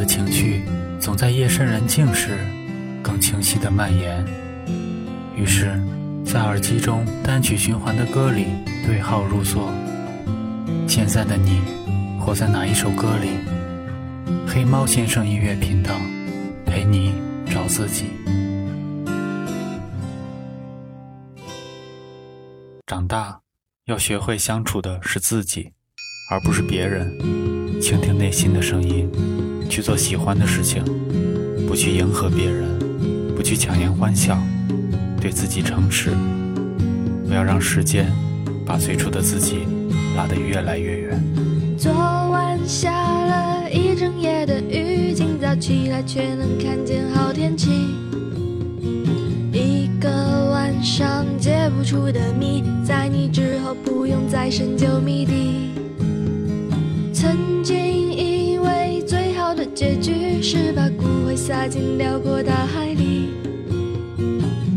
的情绪总在夜深人静时更清晰地蔓延。于是，在耳机中单曲循环的歌里对号入座。现在的你，活在哪一首歌里？黑猫先生音乐频道，陪你找自己。长大，要学会相处的是自己，而不是别人。倾听内心的声音，去做喜欢的事情，不去迎合别人，不去强颜欢笑，对自己诚实。不要让时间把最初的自己拉得越来越远。昨晚下了一整夜的雨，今早起来却能看见好天气。一个晚上解不出的谜，在你之后不用再深究谜底。曾经洒进辽阔大海里。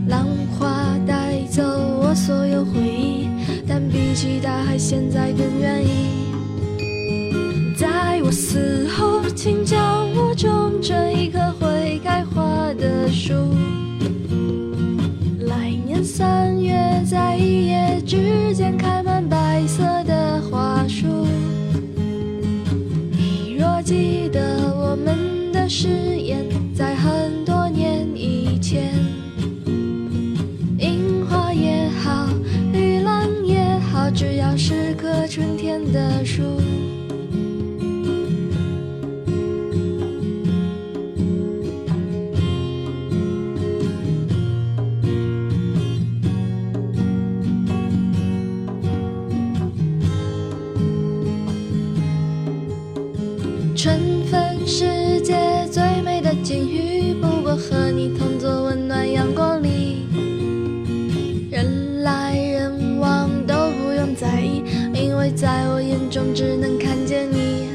浪花带走我所有回忆，但比起大海，现在更愿意。在我死后，请将只要是棵春天的树。春分，世在我眼中只能看见你。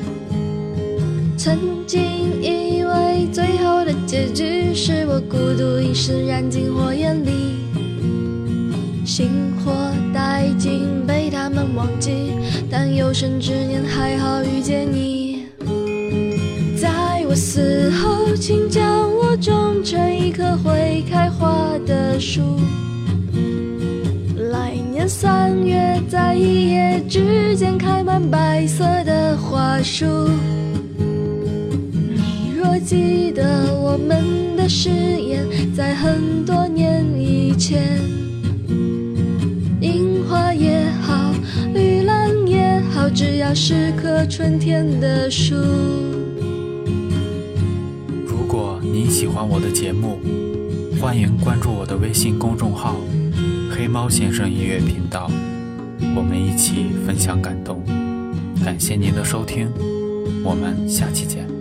曾经以为最后的结局是我孤独一生燃尽火焰里，星火殆尽被他们忘记，但有生之年还好遇见你。在我死后，请将我种成一棵会开花的树。来年三月，在一夜之间开满白色的花束。你若记得我们的誓言，在很多年以前。樱花也好，绿兰也好，只要是棵春天的树。如果您喜欢我的节目，欢迎关注我的微信公众号。黑猫先生音乐频道，我们一起分享感动。感谢您的收听，我们下期见。